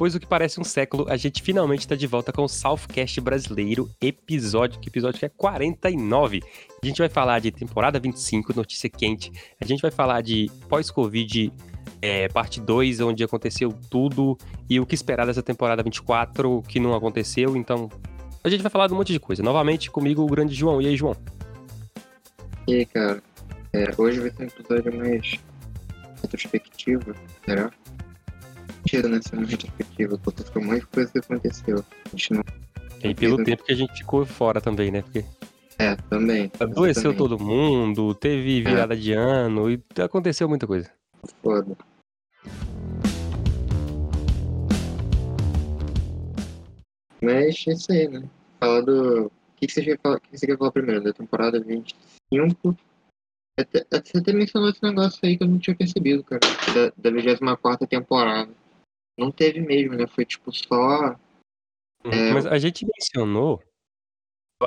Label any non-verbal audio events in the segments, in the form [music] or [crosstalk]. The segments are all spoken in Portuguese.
depois do que parece um século, a gente finalmente está de volta com o Southcast brasileiro, episódio, que episódio que é 49. A gente vai falar de temporada 25, notícia quente. A gente vai falar de pós-Covid, é, parte 2, onde aconteceu tudo e o que esperar dessa temporada 24, o que não aconteceu. Então, a gente vai falar de um monte de coisa. Novamente, comigo, o grande João. E aí, João? E aí, cara? É, hoje vai ser um episódio mais retrospectivo, será? Mentira, né? Ser uma retrospectiva, porque foi um monte de coisa que aconteceu. A gente não. E pelo tempo que a gente ficou fora também, né? Porque É, também. adoeceu todo mundo, teve virada de ano e aconteceu muita coisa. Foda. Mas é isso aí, né? Falar do. O que, que, você quer falar, que você quer falar primeiro? Da temporada 25? Até, até você até mencionou esse negócio aí que eu não tinha percebido, cara. Da, da 24 temporada. Não teve mesmo, né? Foi tipo só. É, Mas a gente mencionou.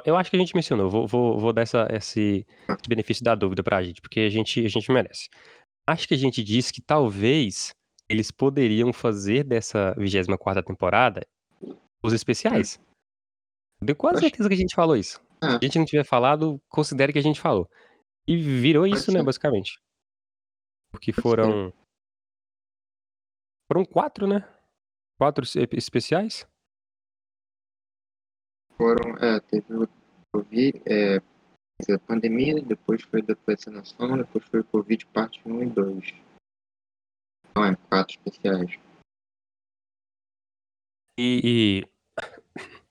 Eu acho que a gente mencionou. Vou, vou, vou dar essa, esse benefício da dúvida pra gente, porque a gente, a gente merece. Acho que a gente disse que talvez eles poderiam fazer dessa 24 temporada os especiais. Eu tenho quase Acho- certeza que a gente falou isso. É. Se a gente não tiver falado, considere que a gente falou. E virou Pode isso, né, basicamente. Porque Pode foram. Foram quatro, né? Quatro especiais? Foram. É, teve o Covid, é, a pandemia, depois foi da vacinação, depois foi o Covid parte 1 e 2. Não, é, quatro especiais. E, e [laughs]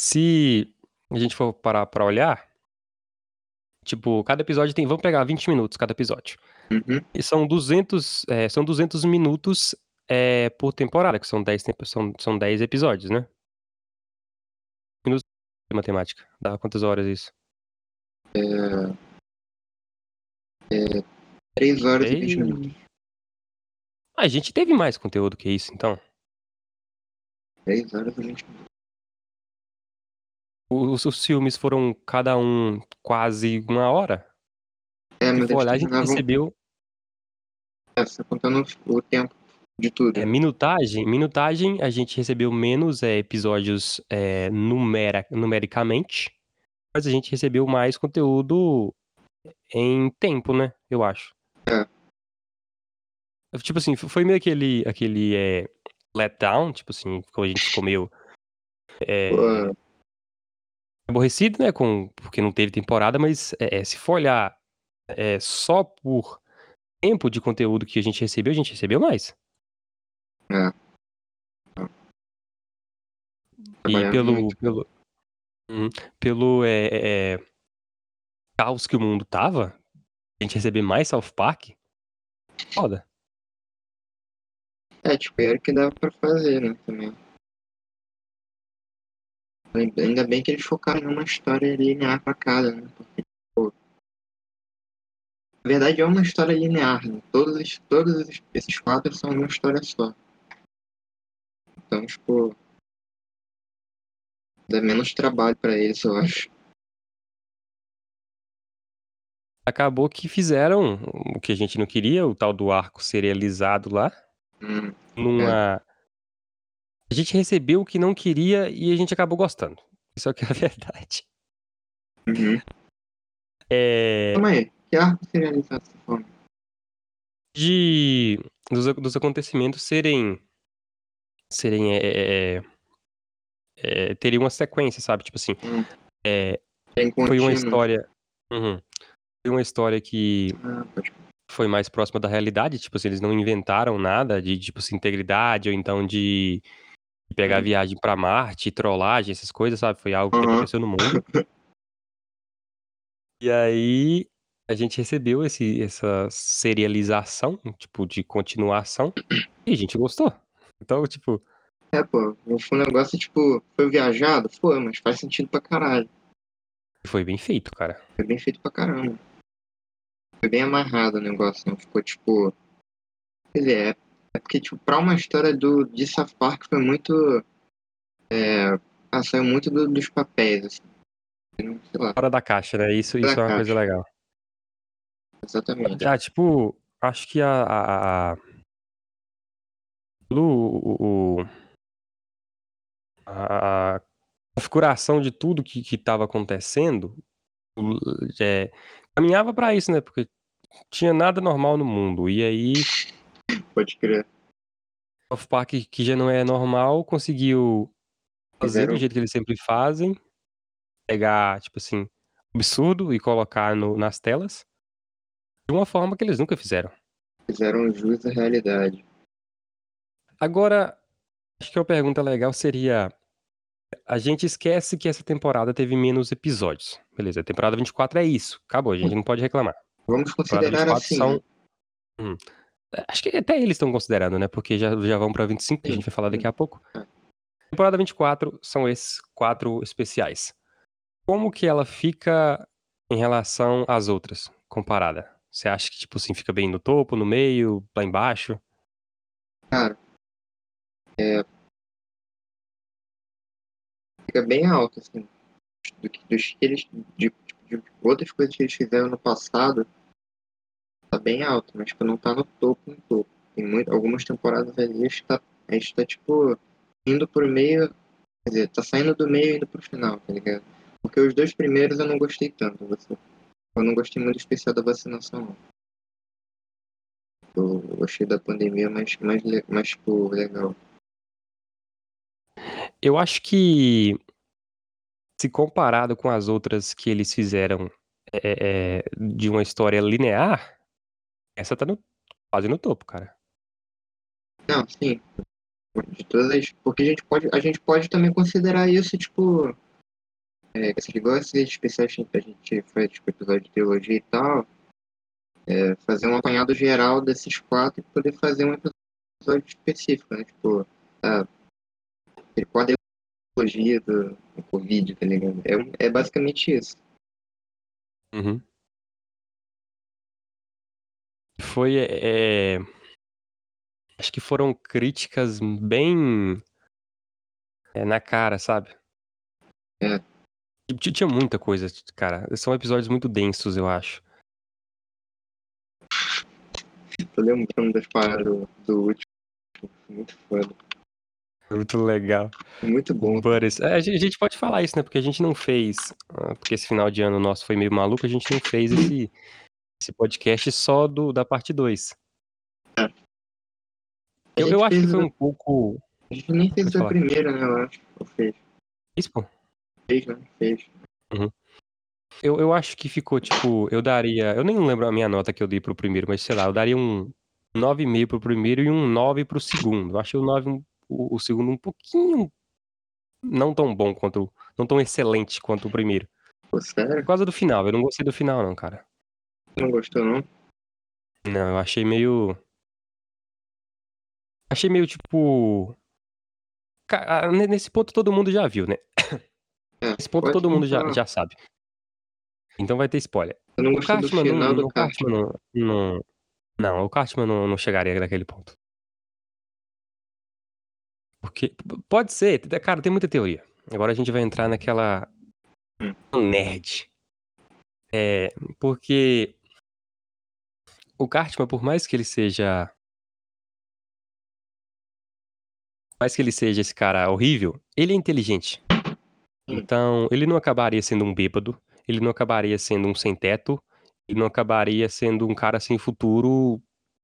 se a gente for parar pra olhar, tipo, cada episódio tem, vamos pegar 20 minutos cada episódio. Uhum. E são 200, é, são 200 minutos é, por temporada, que são 10, tempo- são, são 10 episódios, né? Minutos de matemática. Dá quantas horas isso? 3 horas e Ei. 20 minutos. Ah, a gente teve mais conteúdo que isso, então. 3 horas e 20 minutos. Os, os filmes foram cada um quase uma hora. É, mas for olhar, a gente terminavam. recebeu É, você contando o tempo de tudo. É, minutagem, minutagem, a gente recebeu menos é, episódios é, numera- numericamente, mas a gente recebeu mais conteúdo em tempo, né? Eu acho. É. Tipo assim, foi meio aquele, aquele é, letdown, tipo assim, quando a gente ficou meio é, aborrecido, né? Com, porque não teve temporada, mas é, é, se for olhar é, só por tempo de conteúdo que a gente recebeu, a gente recebeu mais. É. E pelo, muito. pelo, Uhum. pelo é, é, é, caos que o mundo tava, a gente receber mais South Park, foda. É, tipo, era o que dava pra fazer, né, também. Ainda bem que eles focaram numa história linear pra cada, né? Porque, na verdade é uma história linear, né? Todos, esses- todos esses- quatro são uma história só. Então, tipo, dá menos trabalho pra eles, eu acho. Acabou que fizeram o que a gente não queria, o tal do arco serializado lá, Hum, numa... A gente recebeu o que não queria e a gente acabou gostando. Isso é que é a [laughs] verdade. uhum. É... Calma aí, que arco serializado você tá falando? de dos, dos acontecimentos serem serem é, é, é, teria uma sequência, sabe? Tipo assim, Hum. é, Tem foi uma história, Uhum. foi uma história que Ah, foi mais próxima da realidade, tipo assim, eles não inventaram nada de tipo assim, integridade ou então de pegar Uhum. viagem pra Marte, trollagem, essas coisas, sabe? Foi algo que Uhum. aconteceu no mundo. [laughs] E aí a gente recebeu esse, essa serialização, tipo, de continuação, e a gente gostou. Então, tipo, É, pô, foi um negócio, tipo, foi viajado? Foi, mas faz sentido pra caralho. foi bem feito, cara. Foi bem feito pra caramba. Foi bem amarrado o negócio, não ficou, tipo... Quer dizer, é, é porque, tipo, pra uma história do, de South Park foi muito... É, ah, saiu muito do- dos papéis, assim. Sei lá, Fora da caixa, né? Isso, Fora isso é uma coisa caixa. legal. Exatamente. Ah, tipo, acho que a, a, a- o, o- a configuração de tudo que estava acontecendo o- é, caminhava para isso, né? Porque tinha nada normal no mundo. E aí, Pode crer. South Park, que já não é normal, conseguiu fazer Fizeram- do jeito que eles sempre fazem, pegar, tipo assim, absurdo e colocar no- nas telas de uma forma que eles nunca fizeram. Fizeram jus à realidade. Agora, acho que uma pergunta legal seria: a gente esquece que essa temporada teve menos episódios. Beleza, a temporada 24 é isso. Acabou, a gente não pode reclamar. Vamos considerar 24 assim. são. né? Hum. Acho que até eles estão considerando, né? Porque já, já vão pra 25, que a gente vai falar daqui a pouco. É. Temporada 24 são esses quatro especiais. Como que ela fica em relação às outras, comparada? Você acha que, tipo assim, fica bem no topo, no meio, lá embaixo? Cara, é. Fica bem alto, assim. Do que, dos que eles. De, de outras coisas que eles fizeram no passado. Tá bem alto, mas tipo, não tá no topo, no topo. Tem muito, algumas temporadas ali, a gente tá, a gente tá tipo. Indo pro meio. Quer dizer, tá saindo do meio e indo pro final, tá ligado? Porque os dois primeiros eu não gostei tanto. Você, eu não gostei muito especial da vacinação, não. Eu gostei da pandemia, mais, le- mais tipo, legal. Eu acho que, se comparado com as outras que eles fizeram é, é, de uma história linear, essa tá no, quase no topo, cara. Não, sim. De todas as. Porque a gente pode, a gente pode também considerar isso, tipo. É, igual esses especiais que a gente faz, tipo, episódio de teologia e tal. É, fazer um apanhado geral desses quatro e poder fazer um episódio específico, né? Tipo, ah, ele pode teologia do, do Covid, tá ligado? É, é basicamente isso. Uhum. Foi. é, acho que foram críticas bem é, na cara, sabe? É. T- Tinha muita coisa, cara. São episódios muito densos, eu acho. Tô lembrando das paradas do, do último. Muito foda. Muito legal. Muito bom. Buddies. É, a gente pode falar isso, né? Porque a gente não fez. ah, Porque esse final de ano nosso foi meio maluco, a gente não fez esse, esse podcast só do, da parte 2. A Eu, eu acho que foi um pouco. A gente nem fez a primeira, né? Eu acho. Ou fez? Isso, pô. Fez, né? Fez. Eu, eu acho que ficou, tipo, eu daria. Eu nem lembro a minha nota que eu dei pro primeiro, mas sei lá, eu daria um 9,5 pro primeiro e um 9 pro segundo. Eu achei o 9, um- o, o segundo um pouquinho. Não tão bom quanto. Não tão excelente quanto o primeiro. Pô, sério? Por causa do final. Eu não gostei do final, não, cara. Não gostou, não? Não, eu achei meio. Achei meio tipo. Nesse ponto todo mundo já viu, né? É, Nesse ponto todo mundo já, já sabe. Então vai ter spoiler. Eu não O gostei do Cartman final não, do Cartman não, não. Não, o Cartman não, não chegaria naquele ponto. Porque. Pode ser, cara, tem muita teoria. Agora a gente vai entrar naquela. Hum. Nerd. É. Porque. O Cartman, por mais que ele seja. Por mais que ele seja esse cara horrível, ele é inteligente. Hum. Então, ele não acabaria sendo um bêbado, ele não acabaria sendo um sem teto, ele não acabaria sendo um cara sem futuro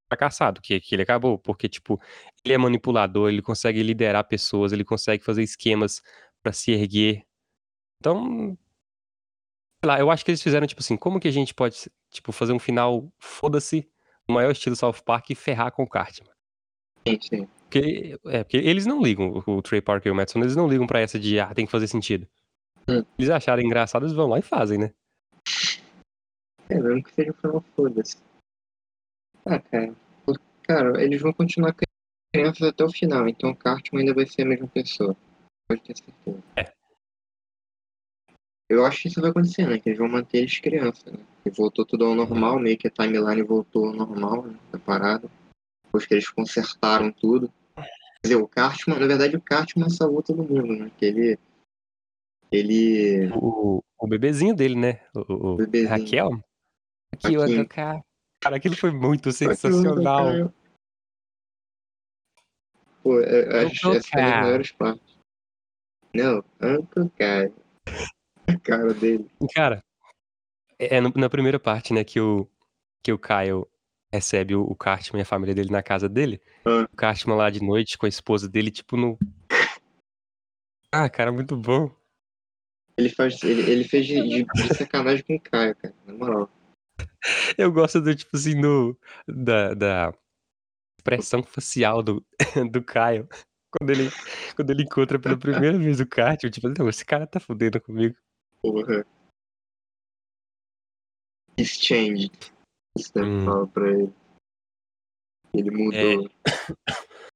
fracassado, que, que ele acabou, porque, tipo, ele é manipulador, ele consegue liderar pessoas, ele consegue fazer esquemas pra se erguer. Então, sei lá, eu acho que eles fizeram, tipo assim, como que a gente pode, tipo, fazer um final, foda-se, no maior estilo South Park e ferrar com o Cartman. Sim, sim. Porque, é, porque eles não ligam, o, Trey Parker e o Madison, eles não ligam pra essa de, ah, tem que fazer sentido. Hum. Eles acharem engraçado, eles vão lá e fazem, né? É, mesmo que seja final foda-se. Ah, cara. Cara, eles vão continuar crianças até o final, então o Cartman ainda vai ser a mesma pessoa. Pode ter certeza. É. Eu acho que isso vai acontecer, né? Que eles vão manter eles crianças, né? E voltou tudo ao normal, meio que a timeline voltou ao normal, né? Da parada. Depois que eles consertaram tudo. Quer dizer, o Cartman, na verdade, o Cartman salvou todo mundo, né? Que ele. Ele. O, o bebezinho dele, né? O, o Bebezinho. Raquel. Aquilo, Aquilo. cara, cara, aquilo foi muito sensacional. Pô, eu acho essa foi uma das Kai. melhores partes. Não, Uncle Kai. A cara dele. Cara, é no- na primeira parte, né, que o, que o Kyle recebe o, o Cartman e a família dele na casa dele. Ah. O Cartman lá de noite com a esposa dele, tipo, no. [laughs] Ah, cara, muito bom. Ele, faz, ele, ele fez de, de- de sacanagem com o Caio, cara. Na moral. Eu gosto do, tipo assim, do, da, da expressão facial do, [laughs] do Caio. Quando ele, quando ele encontra pela primeira vez o Cartman, tipo, não, esse cara tá fudendo comigo. Porra. He's changed. Isso deve Hum. falar pra ele. Ele mudou. [coughs]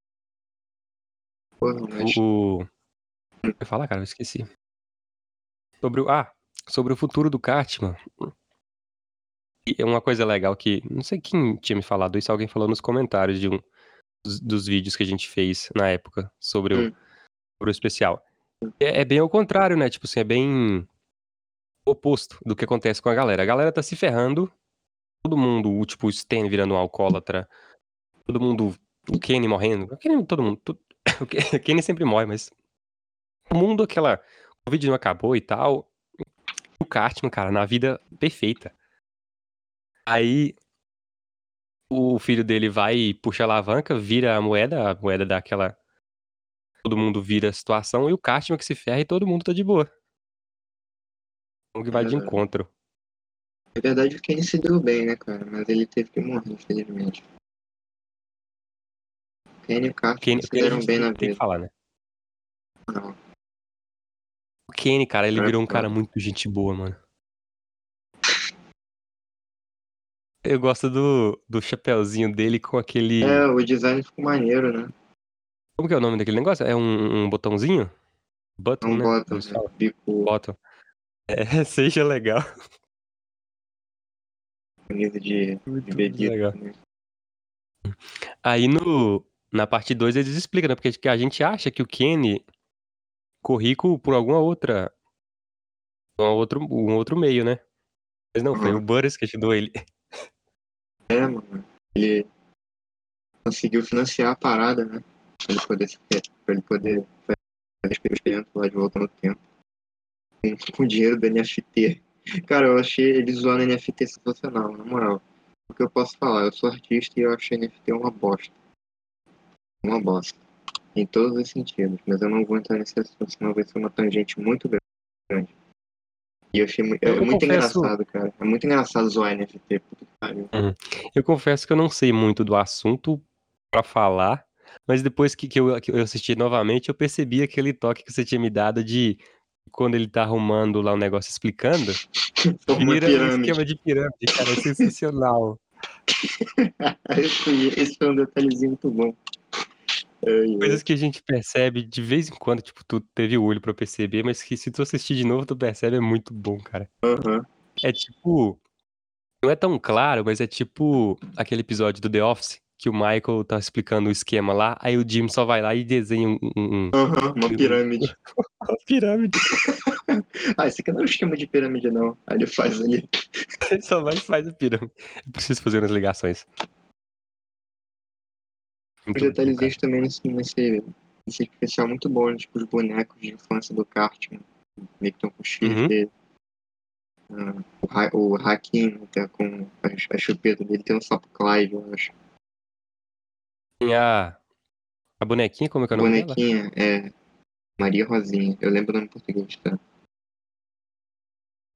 Porra, mas. O. o... Eu falar, cara, eu esqueci. Sobre o. Ah, sobre o futuro do Cartman. E é uma coisa legal que. Não sei quem tinha me falado isso, alguém falou nos comentários de um dos, dos vídeos que a gente fez na época sobre o, Hum. sobre o especial. É, é bem ao contrário, né? Tipo assim, é bem oposto do que acontece com a galera. A galera tá se ferrando. Todo mundo, o, tipo, o Stan virando um alcoólatra. Todo mundo. O Kenny morrendo. O Kenny, todo mundo. [coughs] o Ken- o Kenny sempre morre, mas. O mundo, aquela. O vídeo não acabou e tal. O Cartman, cara, na vida perfeita. Aí. O filho dele vai e puxa a alavanca, vira a moeda, a moeda daquela. Todo mundo vira a situação e o Cartman que se ferra e todo mundo tá de boa. O que vai de encontro. Na verdade, o Kenny se deu bem, né, cara? Mas ele teve que morrer, infelizmente. O Kenny e o Cartman Kenny, se deram bem na tem, tem que vida. falar, né? Não. O Kenny, cara, ele É, virou um cara. muito gente boa, mano. Eu gosto do, do chapéuzinho dele com aquele. É, o design ficou maneiro, né? Como que é o nome daquele negócio? É um, um botãozinho? Button, né? bota, Eles né? falam. Bico Bottom. É, [laughs] seja legal. Camisa de, de legal. né? Aí no, na parte 2 eles explicam, né? Porque que a gente acha que o Kenny ficou rico por alguma outra. Um outro, um outro meio, né? Mas não, foi Uhum. o Burris que ajudou ele. [laughs] É, mano. Ele conseguiu financiar a parada, né? Pra ele poder, se- pra ele poder fazer a experiência lá de volta no tempo. Com, com o dinheiro do NFT. Cara, eu achei ele zoando NFT sensacional, na moral. O que eu posso falar? Eu sou artista e eu achei NFT uma bosta. Uma bosta. Em todos os sentidos. Mas eu não vou entrar nesse assunto, senão vai ser uma tangente muito grande. E eu achei mu- é Eu muito confesso- engraçado, cara. É muito engraçado zoar NFT. Pariu. Eu confesso que eu não sei muito do assunto pra falar, mas depois que, que, eu, que eu assisti novamente, eu percebi aquele toque que você tinha me dado de quando ele tá arrumando lá um negócio explicando, vira um esquema de pirâmide, cara, é sensacional. [laughs] esse, foi um detalhezinho muito bom. Coisas que a gente percebe de vez em quando, tipo, tu teve o olho pra perceber, mas que se tu assistir de novo, tu percebe, é muito bom, cara. Aham. É tipo. Não é tão claro, mas é tipo aquele episódio do The Office que o Michael tá explicando o esquema lá, aí o Jim só vai lá e desenha um, um- um- Aham, uma pirâmide. [laughs] uma pirâmide. [laughs] Ah, esse aqui não é um esquema de pirâmide, não. Aí ele faz ali. [laughs] Ele só vai e faz a pirâmide. Eu preciso fazer umas ligações. Muito cara. detalhezinhos também nesse, nesse, nesse especial muito bom, né? tipo os bonecos de infância do Cartman. Meio que estão com os filhos Uhum. dele. Ah, o, Ha- o Hakim tá com a, a chupeta dele, tem um sapo Clive, eu acho. A. A bonequinha, como é que é o nome dela? Bonequinha é Maria Rosinha. Eu lembro o nome em português, tá?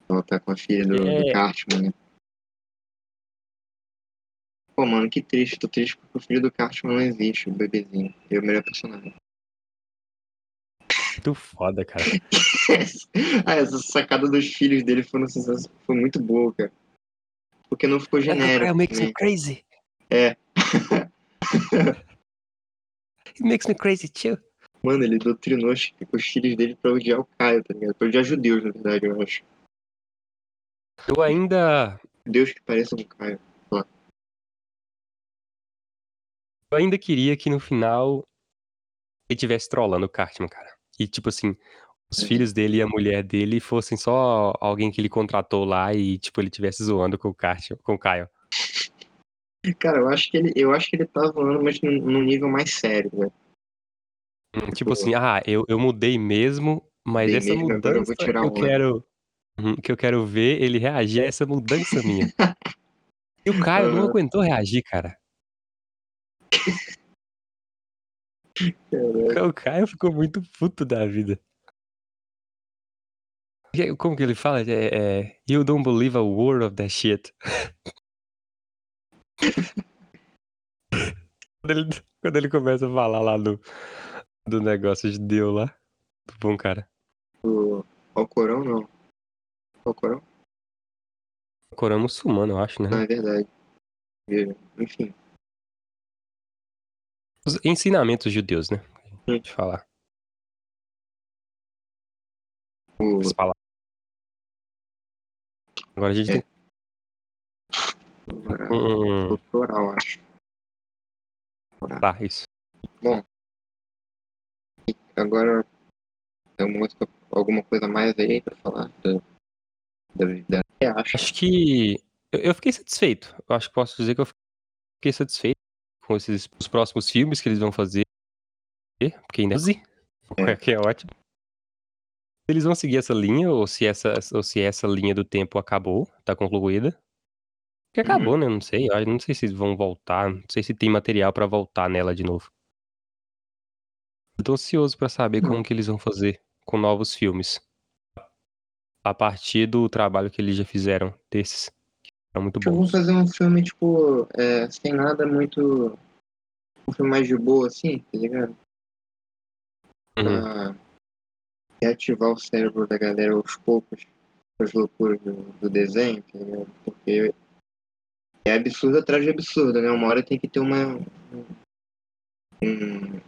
Ela tá com a filha do, do É. Cartman, né? Pô, mano, que triste. Tô triste porque o filho do Cartman não existe, o bebezinho. Ele é o melhor personagem. Muito foda, cara. [laughs] ah, essa sacada dos filhos dele foi, foi muito boa, cara. Porque não ficou genérico. It makes né? me crazy. É. [laughs] It makes me crazy too. Mano, ele doutrinou os, os filhos dele pra odiar o Caio, tá ligado? Pra odiar judeus, na verdade, eu acho. Eu ainda. Deus que pareça um Caio. Eu ainda queria que no final ele tivesse trollando o Cartman, cara. E tipo assim, os Uhum. filhos dele e a mulher dele fossem só alguém que ele contratou lá e tipo ele tivesse zoando com o Cartman, com o Caio. Cara, eu acho que ele, eu acho que ele tá zoando, mas num, num nível mais sério, velho. Hum, Tipo assim, ah, eu, eu mudei mesmo, mas essa mesmo, agora eu vou mudança tirar eu onda. quero. Uhum, Que eu quero ver ele reagir a essa mudança minha. E o Caio não [laughs] Aham. aguentou reagir, cara. Caraca. O Caio ficou muito puto da vida. Como que ele fala? É, é, you don't believe a word of that shit. [laughs] quando, ele, quando ele começa a falar lá do, do negócio de Deus lá. Muito bom, cara. O Alcorão não. Alcorão? O Corão é muçulmano, eu acho, né? Não, é verdade. Enfim. Os ensinamentos judeus, né? De falar. O... As palavras. Agora a gente É. tem um. Cultural, acho. Tá, isso. Agora, tem alguma, outra- alguma coisa mais aí pra falar? Da, da, da... Eu acho. Acho que. Eu, eu fiquei satisfeito. Eu acho que posso dizer que eu fiquei satisfeito com esses os próximos filmes que eles vão fazer. Porque ainda [laughs] É. que é ótimo. Se eles vão seguir essa linha, ou se essa, ou se essa linha do tempo acabou, tá concluída. Que acabou, né? Não sei. Eu não sei se vão voltar. Não sei se tem material pra voltar nela de novo. Eu tô ansioso pra saber como Hum. que eles vão fazer com novos filmes. A partir do trabalho que eles já fizeram desses. Foram muito Tipo, vamos fazer um filme, tipo, é, sem nada muito. Um filme mais de boa, assim, tá ligado? Uhum. Pra reativar o cérebro da galera aos poucos as loucuras do, do desenho, tá ligado? Porque é absurdo atrás de absurdo, né? Uma hora tem que ter uma. Um,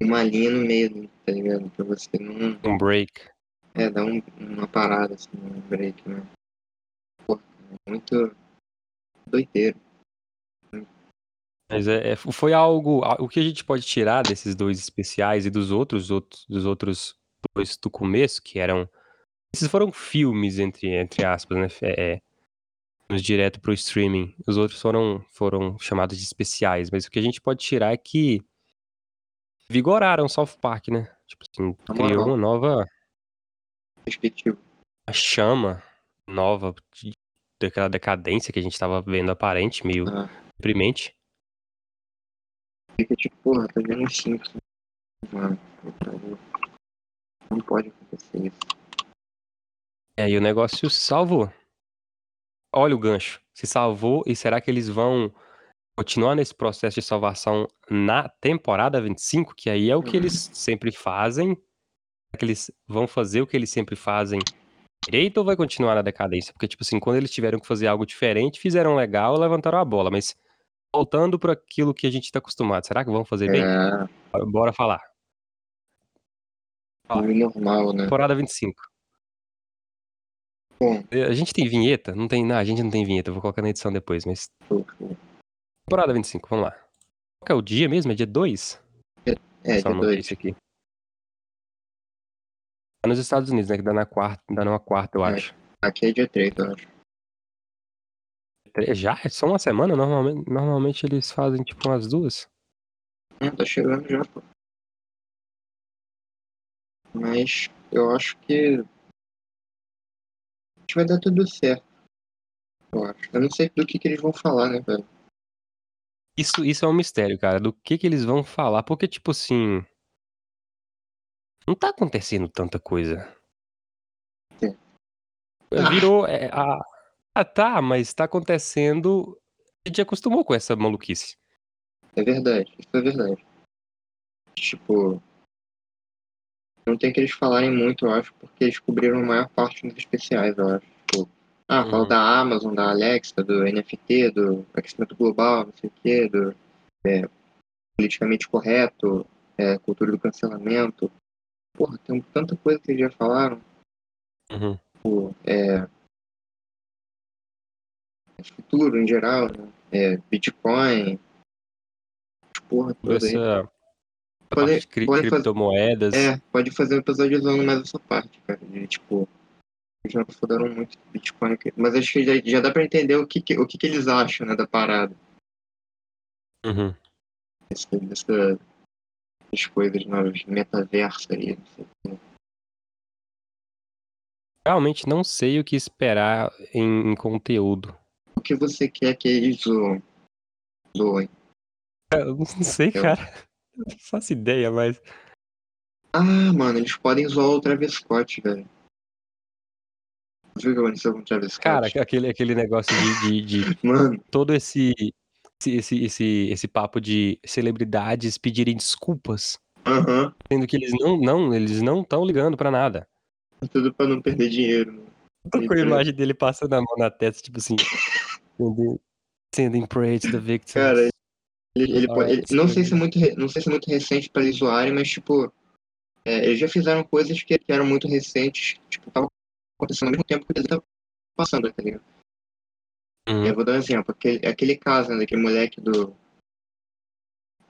uma linha no meio, tá ligado? Pra você não. Um break. É, dar um, uma parada, assim, um break, né? Pô, é muito doideiro. Mas é, é- foi algo. O que a gente pode tirar desses dois especiais e dos outros, outros dos outros dois do começo, que eram. Esses foram filmes, entre, entre aspas, né? É, direto pro streaming. Os outros foram, foram chamados de especiais. Mas o que a gente pode tirar é que vigoraram South Park, né? Tipo assim, criou uma nova Perspectiva. uma chama nova de- daquela decadência que a gente tava vendo aparente, meio Ah, deprimente. fica tipo, porra, tá vendo Simpsons. Mano, não pode acontecer isso. É, e o negócio se salvou. Olha o gancho. Se salvou e será que eles vão continuar nesse processo de salvação na temporada 25? Que aí é o que Uhum. eles sempre fazem. Será que eles vão fazer o que eles sempre fazem direito ou vai continuar na decadência? Porque, tipo assim, quando eles tiveram que fazer algo diferente, fizeram legal, levantaram a bola. Mas voltando para aquilo que a gente tá acostumado, será que vão fazer bem? É, Bora falar. Normal, né? Temporada 25. Bom, A gente tem vinheta? Não tem, não, a gente não tem vinheta, vou colocar na edição depois, mas. Temporada 25, vamos lá. Qual que é o dia mesmo? É dia 2? É, Só uma dois. notícia aqui. Tá nos Estados Unidos, né? Que dá na quarta, dá numa quarta, eu É. acho. Aqui é dia 3, eu acho. É, Já? É só uma semana? Normalmente, normalmente eles fazem tipo umas duas. Hum, tá chegando já, pô. Mas eu acho que. Vai dar tudo certo. Eu acho. Eu não sei do que, que eles vão falar, né, velho? Isso, isso é um mistério, cara. Do que que eles vão falar? Porque, tipo assim. Não tá acontecendo tanta coisa. Sim. Virou. é, a... Ah, tá, mas tá acontecendo. A gente acostumou com essa maluquice. É verdade, isso é verdade. Tipo. Não tem que eles falarem muito, eu acho, porque eles cobriram a maior parte dos especiais, eu acho. Tipo, ah, fala Uhum. da Amazon, da Alexa, do NFT, do aquecimento global, não sei o quê, do é, politicamente correto, é, cultura do cancelamento. Porra, tem tanta coisa que eles já falaram. Uhum. Tipo, é, futuro em geral, né? É, Bitcoin, porra toda aí. Essa. a Pode- cri- pode fazer- criptomoedas. É, pode fazer um episódio usando mais essa parte, cara. De tipo, eles já falaram muito do Bitcoin, mas acho que já, já dá pra entender o que, que- o que, que eles acham, né, da parada. Uhum. Desse, dessa, as coisas novas, metaverso aí, não sei. Realmente não sei o que esperar em, em conteúdo. O que você quer que eles? Zoem. Eu não sei, Eu- cara. Não faço ideia, mas. Ah, mano, eles podem zoar o Travis Scott, velho. Viu o que aconteceu com o Travis Scott? Cara, aquele, aquele negócio de, de, de [laughs] Mano, todo esse, esse, esse, esse, papo de celebridades pedirem desculpas, aham. sendo que eles não não eles não estão ligando pra nada. Tudo pra não perder dinheiro, mano. Tô com a imagem dele passando a mão na testa, tipo assim, [laughs] sending praise to the victims. Cara, Ele, ele, Alright, ele- não sei se é muito, não sei se é muito recente pra eles zoarem, mas tipo, é, eles já fizeram coisas que, eram muito recentes, tipo, estavam acontecendo ao mesmo tempo que eles estavam passando, tá ligado? Uhum. Eu vou dar um exemplo, aquele, aquele caso, né, daquele moleque do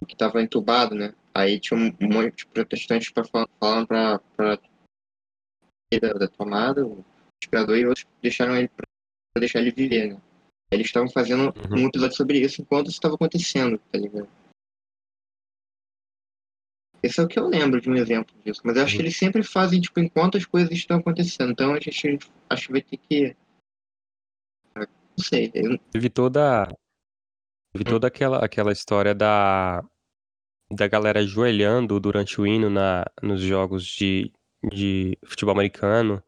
que tava entubado, né? Aí tinha um monte de protestantes pra, fal- falando pra, pra da, da tomada, o respirador, e outros deixaram ele pra deixar ele viver, né? Eles estavam fazendo Uhum. um episódio sobre isso enquanto isso estava acontecendo, tá ligado? Esse é o que eu lembro de um exemplo disso. Mas eu acho Uhum. que eles sempre fazem, tipo, enquanto as coisas estão acontecendo. Então a gente acho que vai ter que. Não sei. Eu, Teve toda teve toda aquela aquela história da da galera ajoelhando durante o hino na nos jogos de de futebol americano.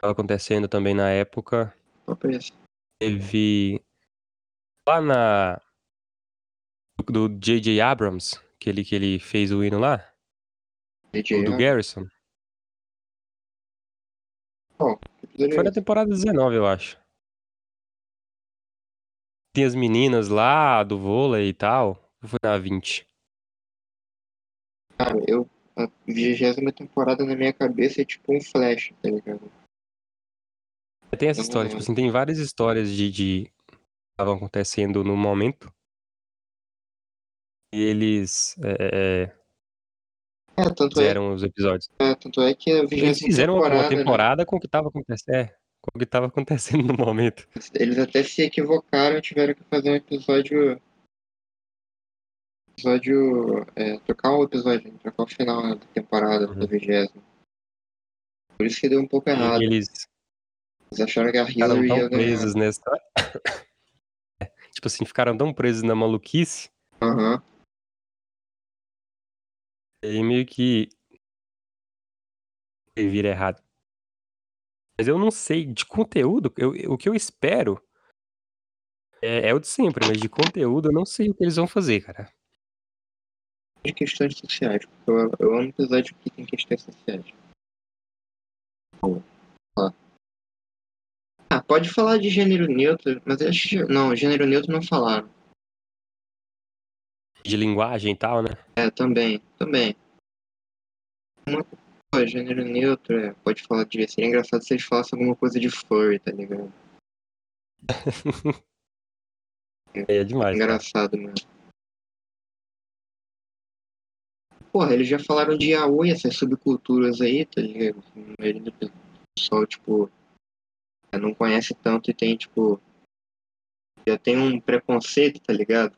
Tava acontecendo também na época. qual esse? Teve lá na do J.J. Abrams, que ele que ele fez o hino lá, DJ, do ah, Garrison. episódio Foi na temporada 19, eu acho. Tem as meninas lá do vôlei e tal. Ou Foi na 20. Cara, eu. A vigésima temporada na minha cabeça é tipo um flash, tá ligado? Tem essa história, tipo assim, tem várias histórias de de que estavam acontecendo no momento. E eles é, é, É, tanto é, fizeram os episódios. é, tanto é que a Eles fizeram uma temporada, né, temporada com o que tava acontecendo. É, com o que tava acontecendo no momento. eles até se equivocaram e tiveram que fazer um episódio. Episódio. É, trocar o episódio, trocar o final né, da temporada, Uhum. da vigésima. Por isso que deu um pouco errado. E eles Eles acharam que a ficaram Hillary tão ia ganhar. presos nessa. [laughs] Tipo assim, ficaram tão presos na maluquice. Aham. E aí meio que. vira errado. Mas eu não sei, de conteúdo, eu, o que eu espero é, é o de sempre, mas de conteúdo eu não sei o que eles vão fazer, cara. De questões sociais. Eu, eu amo episódio que tem questões sociais. Boa. Ó. Pode falar de gênero neutro, mas acho que. Não, gênero neutro não falaram. De linguagem e tal, né? É, também, também. Uma, pô, gênero neutro, é, pode falar de. Seria engraçado se eles falassem alguma coisa de furry, tá ligado? [laughs] É demais. Cara. Engraçado mesmo. Porra, eles já falaram de yaoi, essas subculturas aí, tá ligado? Pessoal, tipo, é, não conhece tanto e tem, tipo, já tem um preconceito, tá ligado?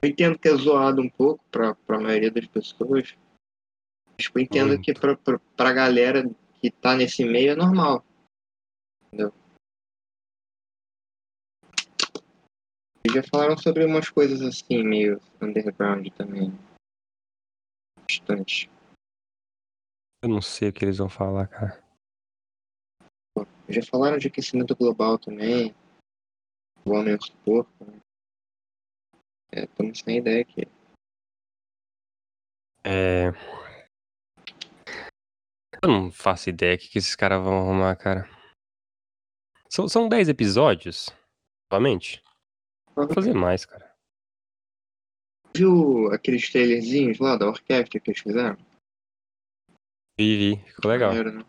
Eu entendo que é zoado um pouco pra, pra maioria das pessoas. Mas, tipo, eu entendo Muito. que pra, pra, pra galera que tá nesse meio é normal. Entendeu? Eles já falaram sobre umas coisas assim, meio underground também. Bastante. Eu não sei o que eles vão falar, cara. Já falaram de aquecimento global também. O homem urso porco. Né? É, estamos sem ideia aqui. É. Eu não faço ideia o que, que esses caras vão arrumar, cara. São, são 10 episódios, novamente. Vou fazer mais, cara. Viu aqueles trailerzinhos lá da orquestra que eles fizeram? Vi, vi. Ficou legal. Maneiro, né?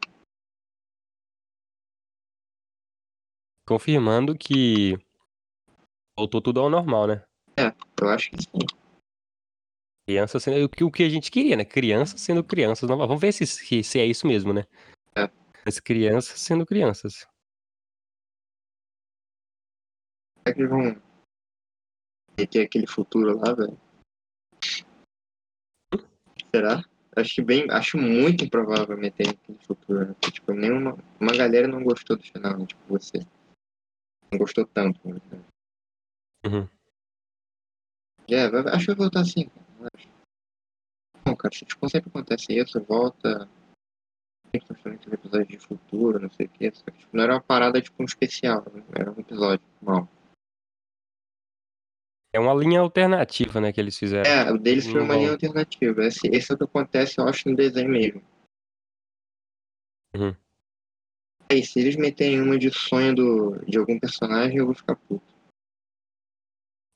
Confirmando que voltou tudo ao normal, né? Eu acho que sim. Criança sendo o que, que a gente queria, né? Crianças sendo crianças novas. Vamos ver se, se, é isso mesmo, né? É. As crianças sendo crianças. Será que eles vão meter aquele futuro lá, velho? Será? Acho bem, acho muito improvável meter no futuro, né? Porque, tipo, nenhuma uma galera não gostou do final, né? tipo você. Não gostou tanto. Né? Uhum. É, acho que vai voltar assim, cara. acho. Bom, cara, tipo, sempre acontece isso, volta. Tem constantemente um episódio de futuro, não sei o que. Só que, tipo, não era uma parada tipo um especial, né? Era um episódio normal. É uma linha alternativa, né, que eles fizeram. É, o deles foi uma Não. linha alternativa. Esse, esse é o que acontece, eu acho, no desenho mesmo. Uhum. Aí, se eles meterem uma de sonho do, de algum personagem, eu vou ficar puto.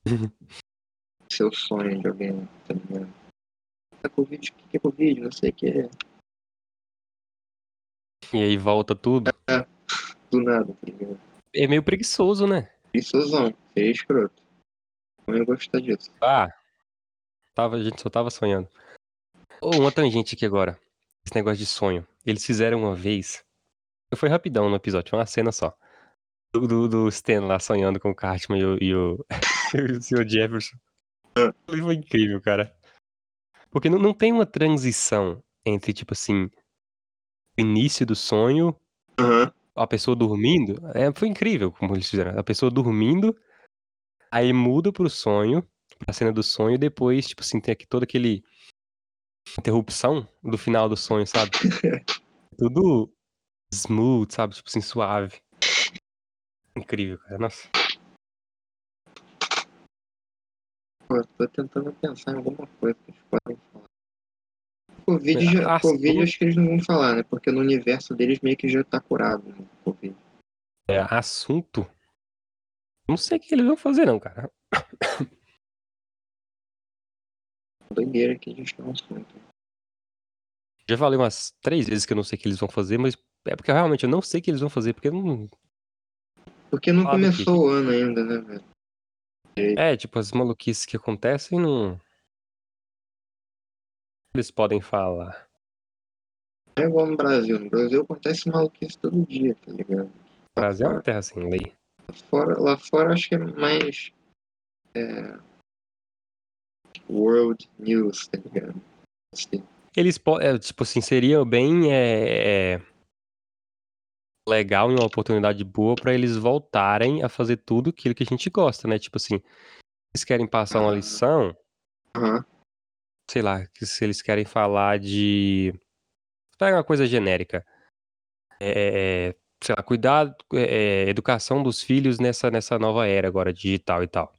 [laughs] Seu sonho de alguém, tá ligado? É Covid, o que é Covid? Não sei o que é. E aí volta tudo. Do nada, tá ligado? É meio preguiçoso, né? Preguiçosão, seria escroto. Não ia gostar disso. Ah, tava, a gente só tava sonhando. Ô, uma tangente aqui agora. Esse negócio de sonho. Eles fizeram uma vez. Foi rapidão no episódio, uma cena só. Do, do, do Stan lá sonhando com o Cartman e o, e o, [laughs] e o Sr. Jefferson. Foi incrível, cara. Porque não, não tem uma transição entre, tipo assim, o início do sonho, Aham. a pessoa dormindo. É, foi incrível como eles fizeram. A pessoa dormindo, aí muda pro sonho, pra cena do sonho, e depois, tipo assim, tem aqui todo aquele. interrupção do final do sonho, sabe? [laughs] Tudo smooth, sabe? Tipo assim, suave. Incrível, cara. Nossa. Pô, tô tentando pensar em alguma coisa que eles podem falar. Covid, já, Ah, Covid acho que eles não vão falar, né? Porque no universo deles meio que já tá curado, né? Covid. É, assunto. Não sei o que eles vão fazer, não, cara. [coughs] Doideira que a gente tem um assunto. Já falei umas três vezes que eu não sei o que eles vão fazer, mas é porque realmente eu não sei o que eles vão fazer, porque não. Porque não Fala aqui. começou o ano ainda, né, velho? É, tipo, as maluquices que acontecem não. Eles podem falar. É igual no Brasil. No Brasil acontece maluquice todo dia, tá ligado? Brasil é uma terra sem lei. Lá fora, lá fora acho que é mais. É, world news, tá ligado? Assim, Eles podem. tipo assim, seria bem. é, é, legal e uma oportunidade boa pra eles voltarem a fazer tudo aquilo que a gente gosta, né? Tipo assim, eles querem passar uma lição, Aham. sei lá, se eles querem falar de. Pega uma coisa genérica. É, sei lá, cuidar, é, educação dos filhos nessa, nessa nova era agora, digital e tal.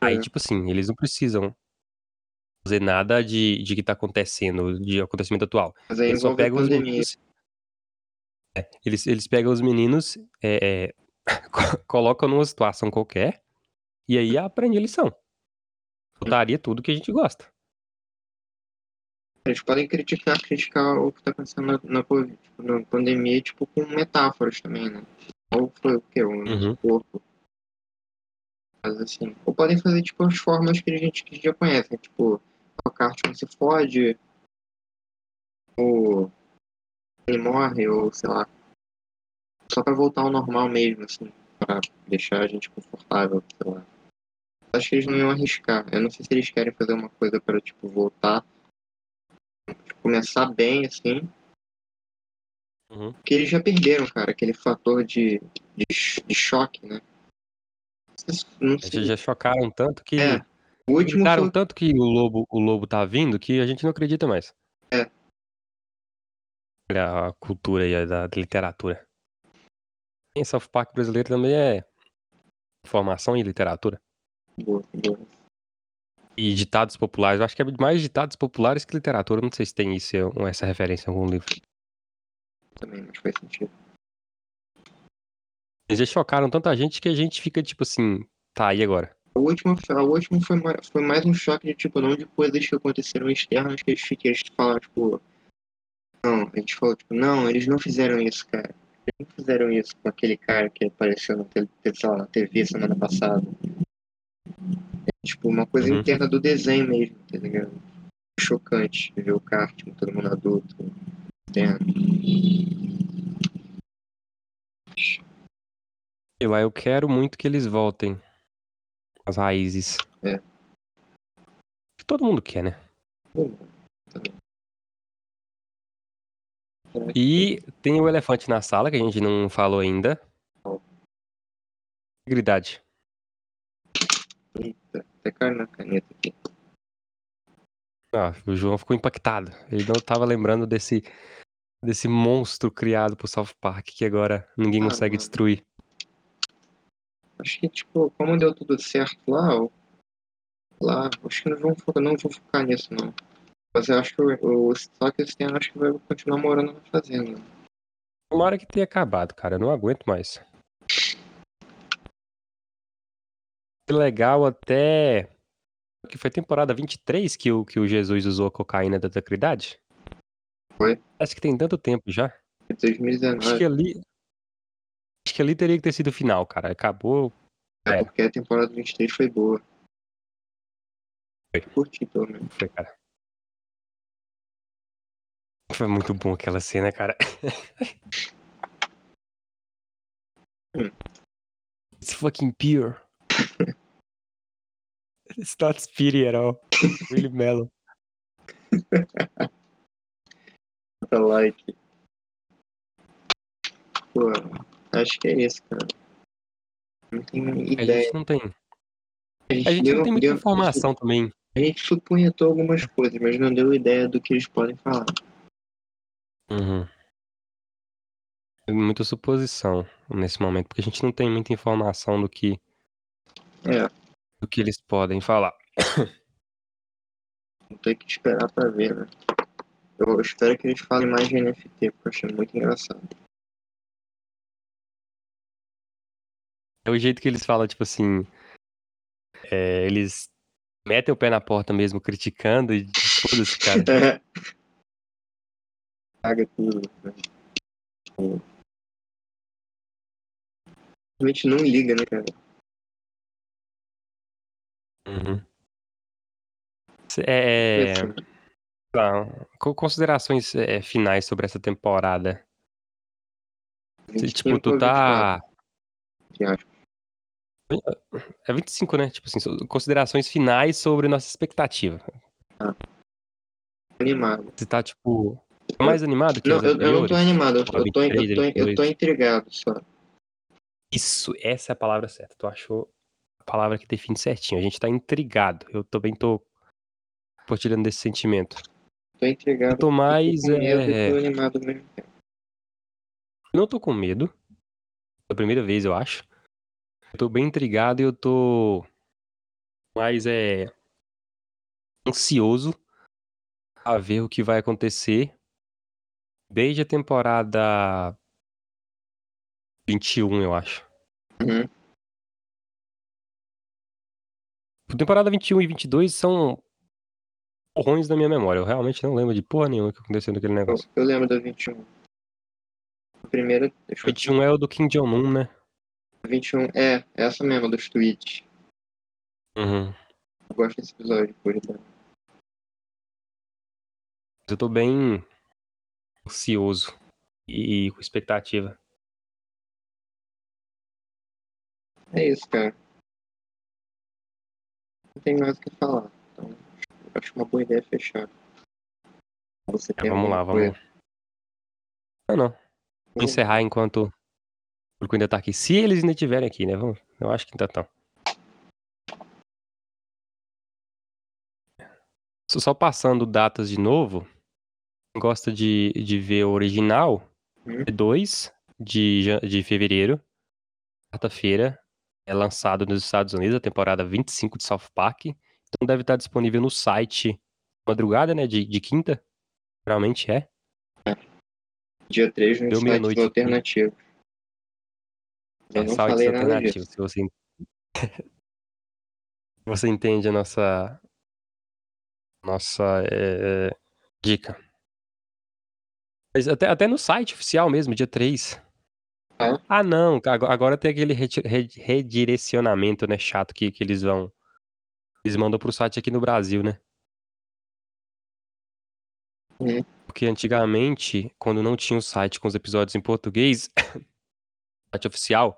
Aí, tipo assim, eles não precisam fazer nada de, de que tá acontecendo, de acontecimento atual. Mas aí Eles só pegam os. É, eles, eles pegam os meninos, é, é, [laughs] co- colocam numa situação qualquer e aí aprende a lição. Botaria tudo que a gente gosta. Eles podem criticar, criticar o que tá acontecendo na, na, tipo, na pandemia, tipo, com metáforas também, né? Ou foi o quê? Um Uhum. corpo. Mas assim. Ou podem fazer, tipo, as formas que a gente, que já conhece, né? Tipo, o Cartman se fode, ou ele morre, ou sei lá. Só pra voltar ao normal mesmo, assim. Pra deixar a gente confortável, sei lá. Acho que eles não iam arriscar. Eu não sei se eles querem fazer uma coisa pra, tipo, voltar. tipo, começar bem, assim. Uhum. Porque eles já perderam, cara, aquele fator de, de, de choque, né? Não Já, sei. já chocaram tanto que. É, O último foi... tanto que o lobo, o lobo tá vindo que a gente não acredita mais. A cultura aí da, da literatura. E South Park brasileiro também é informação e literatura. Boa, boa. E ditados populares. Eu acho que é mais ditados populares que literatura. Não sei se tem isso, essa referência em algum livro. Também, mas faz sentido. Eles já chocaram tanta gente que a gente fica tipo assim, tá aí agora. O último, o último foi, mais, foi mais um choque de, tipo, não de coisas que aconteceram externas que eles, que eles falaram, tipo... Não, a gente falou, tipo, não, eles não fizeram isso, cara. Eles não fizeram isso com aquele cara que apareceu na, tele- sei lá, na TV semana passada. É, tipo, uma coisa Uhum. interna do desenho mesmo, tá ligado? Chocante ver o Cartman, todo mundo adulto, interno. E lá eu quero muito que eles voltem às raízes. É. Todo mundo quer, né? Pô, também. E tem o elefante na sala, que a gente não falou ainda. Integridade. Eita, até caiu na caneta aqui. Ah, o João ficou impactado. Ele não estava lembrando desse, desse monstro criado por South Park que agora ninguém Ah, consegue mano. destruir. Acho que, tipo, como deu tudo certo lá, lá, acho que não focar, não vou focar nisso, não. Mas eu acho que o, o só que esse ano acho que vai continuar morando na fazenda. Tomara que tenha acabado, cara. Eu não aguento mais. Que legal até. Que foi temporada 23 que o, que o Jesus usou a cocaína da Tacridade? Foi. Acho que tem tanto tempo já. Em 2019. Acho que ali. Acho que ali teria que ter sido o final, cara. Acabou. É, É. porque a temporada 23 foi boa. Foi. Curti, pelo menos. Foi, cara. Foi muito bom aquela cena, cara. [laughs] It's fucking pure. [laughs] It's not speedy at all. Really mellow. Bota [laughs] like. Pô, acho que é isso, cara. Não tenho A ideia. gente não tem. A gente, A gente deu, não tem muita deu- informação também. A gente supunhetou algumas coisas, mas não deu ideia do que eles podem falar. Uhum. Tem Muita suposição nesse momento, porque a gente não tem muita informação do que, É, do que eles podem falar. vou ter que esperar pra ver, né? Eu espero que eles falem mais de NFT, porque eu achei muito engraçado. É o jeito que eles falam, tipo assim. é, eles metem o pé na porta mesmo, criticando e foda-se, cara. [laughs] Paga tudo. Realmente não liga, né, cara? Uhum. É, Assim, tá, co- considerações é, finais sobre essa temporada. Se, 25 tipo, tu tá. 24, entre aspas. É 25, né? Tipo assim, considerações finais sobre nossa expectativa. Animado. Você tá, tipo. Tá mais animado que Não, eu, eu não tô animado, eu, Tipo, eu, tô, eu, 23, tô, eu tô 22. intrigado só. Isso, essa é a palavra certa. Tu achou a palavra que define certinho. A gente tá intrigado. Eu também tô compartilhando desse sentimento. Tô intrigado. Eu tô mais. tô com medo É... tô animado ao mesmo. Não tô com medo. Pela primeira vez, eu acho. Eu tô bem intrigado e eu tô mais é ansioso a ver o que vai acontecer desde a temporada 21, eu acho. Uhum. Temporada 21 e 22 são ruins na minha memória. Eu realmente não lembro de porra nenhuma que aconteceu naquele Eu, negócio. eu lembro da 21. A primeira. Deixa eu 21 é o do Kim Jong-un, né? 21. É, essa mesmo, dos tweets. Uhum. Eu gosto desse episódio, por exemplo. Eu tô bem ansioso e com expectativa. É isso, cara. Não tem mais o que falar. Então, acho uma boa ideia fechar. Você É, vamos lá, alguma vamos. Não, não. Vou coisa? encerrar enquanto o público ainda tá aqui. Se eles ainda estiverem aqui, né? Vamos- Eu acho que ainda estão. Só passando datas de novo. Gosta de, de ver o original? Hum. 2 de, de fevereiro. Quarta-feira. É lançado nos Estados Unidos a temporada 25 de South Park. Então deve estar disponível no site madrugada, né? De, de quinta. Realmente é. Dia 3 nos Deu sites meia-noite aqui. alternativos. Eu É, não falei nada disso. Se você, [laughs] você entende a nossa nossa é, é, dica. Mas até, até no site oficial mesmo, dia 3. Ah. Ah, não. ago- Agora tem aquele redirecionamento, né? Chato que, que eles vão. Eles mandam pro site aqui no Brasil, né? Uhum. Porque antigamente, quando não tinha o site com os episódios em português, [coughs] site oficial,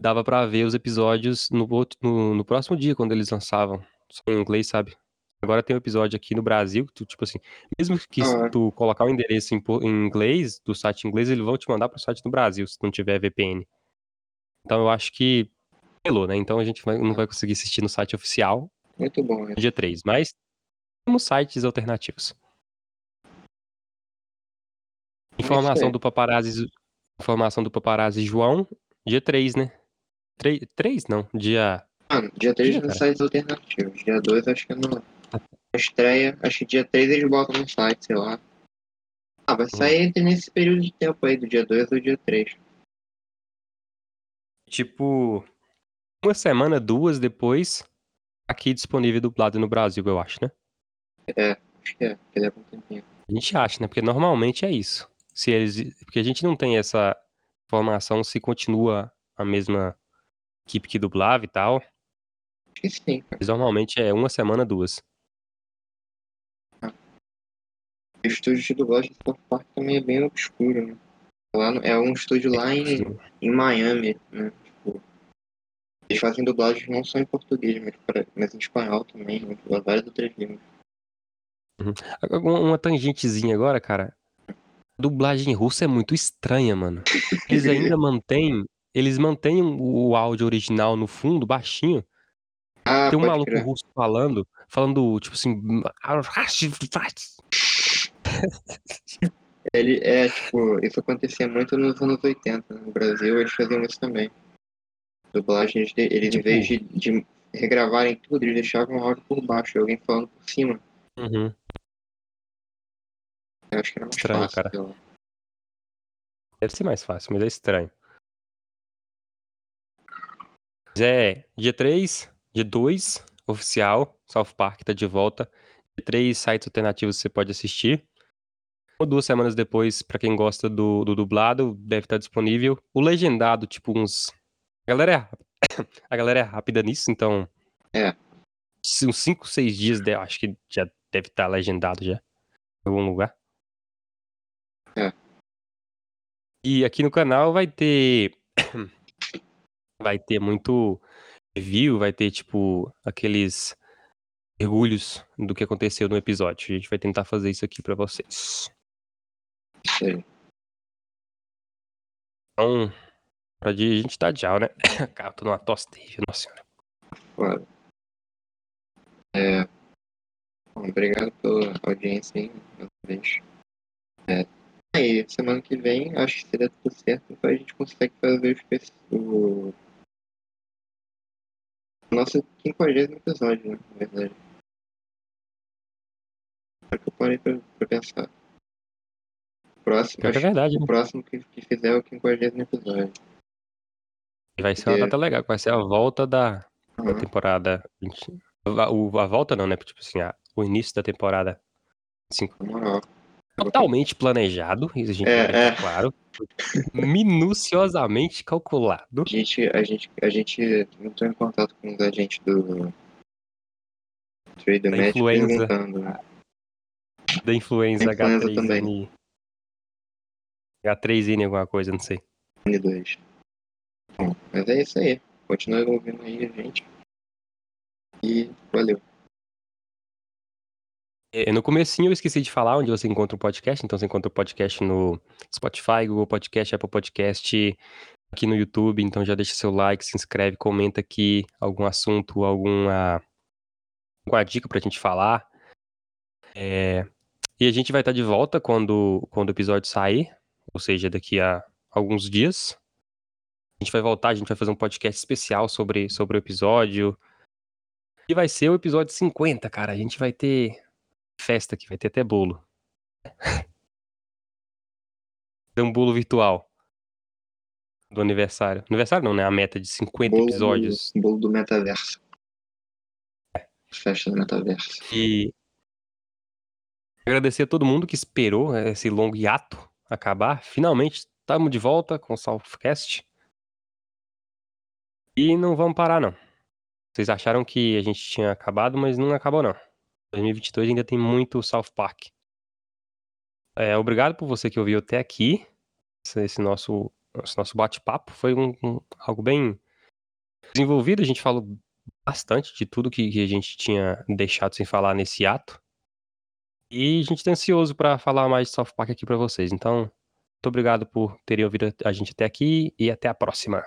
dava pra ver os episódios no, outro- no, no próximo dia, quando eles lançavam. Só em inglês, sabe? Agora tem um episódio aqui no Brasil que tu, tipo assim, mesmo que Ah. tu colocar o endereço em, em inglês, do site inglês, eles vão te mandar pro site do Brasil, se não tiver VPN. Então eu acho que pelou, né? Então a gente vai- não vai conseguir assistir no site oficial Muito bom, né? dia 3, mas temos sites alternativos. Informação aí. do paparazzi, informação do paparazzi João, dia 3, né? 3, 3 não, dia Mano, dia 3 Dia, nos sites alternativos. Dia 2 acho que é Na estreia, acho que dia 3 eles botam no site, sei lá. Ah, vai sair entre nesse período de tempo aí, do dia 2 ao dia 3. tipo uma semana, duas depois, aqui disponível dublado no Brasil, eu acho, né? Acho que é, que leva um tempinho. A gente acha, né? Porque normalmente é isso. Se eles, porque a gente não tem essa informação se continua a mesma equipe que dublava e tal. Acho que sim, cara. Mas normalmente é uma semana, duas. O estúdio de dublagem do South Park também é bem obscuro, né? Lá no- é um estúdio lá em, em Miami, né? Tipo, eles fazem dublagem não só em português, mas, pra- mas em espanhol também, né? Tipo, várias outras línguas. Uma, uma tangentezinha agora, cara. A dublagem russa é muito estranha, mano. Eles ainda mantêm, eles mantêm o, áudio original no fundo, baixinho. Ah, Tem um maluco crer. russo falando, falando, tipo assim. Ele é, tipo, isso acontecia muito nos anos 80. né? No Brasil eles faziam isso também. Dublagens, de, eles em Tipo- vez de, de regravarem tudo, eles deixavam o áudio por baixo, e alguém falando por cima. Uhum. Eu acho que era mais Estranho, fácil. cara. lá. Deve ser mais fácil, mas é estranho. Mas é dia 3, dia 2, oficial, South Park tá de volta. Dia 3, sites alternativos você pode assistir. Ou duas semanas depois, pra quem gosta do, do dublado, deve estar disponível. O legendado, tipo, uns. A galera é, rápida- [coughs] a galera é rápida nisso, então. É. Uns 5, 6 dias, de- acho que já deve estar legendado já. Em algum lugar. É. E aqui no canal vai ter. [coughs] vai ter muito review, vai ter, tipo, aqueles mergulhos do que aconteceu no episódio. A gente vai tentar fazer isso aqui pra vocês. Isso aí. Então, pra de a gente dar tchau, né? [laughs] Cara, tô numa tosse nossa senhora. Claro. É. Bom, obrigado pela audiência aí, vez. É. Aí, semana que vem, acho que se der tudo certo, a gente consegue fazer o, o... nosso 50 episódio, né? Na verdade. É que eu parei pra, pra pensar. Próximo, é verdade, o né? próximo que, que fizer é o 50 episódio. E vai ser uma data legal, que vai ser a volta da, da Aham. temporada 20. A, o- a volta não, né? Tipo assim, a- o início da temporada 25. Na moral. Totalmente planejado, isso a gente É, é. claro. Minuciosamente calculado. A gente, a gente, a gente entrou em contato com os agentes do Trade Da Match influenza. perguntando, né? Da influenza Da influenza H3N. H3N alguma coisa, não sei. N2. Bom, mas é isso aí. Continua ouvindo aí a gente. E valeu. É, no comecinho eu esqueci de falar onde você encontra o podcast, então você encontra o podcast no Spotify, Google Podcast, Apple Podcast, aqui no YouTube, então já deixa seu like, se inscreve, comenta aqui algum assunto, alguma, alguma dica pra gente falar. É, e a gente vai estar de volta quando, quando o episódio sair, ou seja, daqui a alguns dias. A gente vai voltar, a gente vai fazer um podcast especial sobre, sobre o episódio. E vai ser o episódio 50, cara. A gente vai ter festa aqui, vai ter até bolo. [laughs] Tem um bolo virtual do aniversário. Aniversário não, né? A meta de 50 Bolo episódios. Bolo do metaverso. Festa do metaverso. E agradecer a todo mundo que esperou esse longo hiato acabar. Finalmente estamos de volta com o Southcast. E não vamos parar, não. Vocês acharam que a gente tinha acabado, mas não acabou, não. 2022 ainda tem muito South Park. É, obrigado por você que ouviu até aqui. Esse, esse nosso, esse nosso bate-papo foi um, um- algo bem desenvolvido. A gente falou bastante de tudo que, que a gente tinha deixado sem falar nesse ato. E a gente tá ansioso para falar mais de South Park aqui para vocês. Então, muito obrigado por terem ouvido a gente até aqui e até a próxima.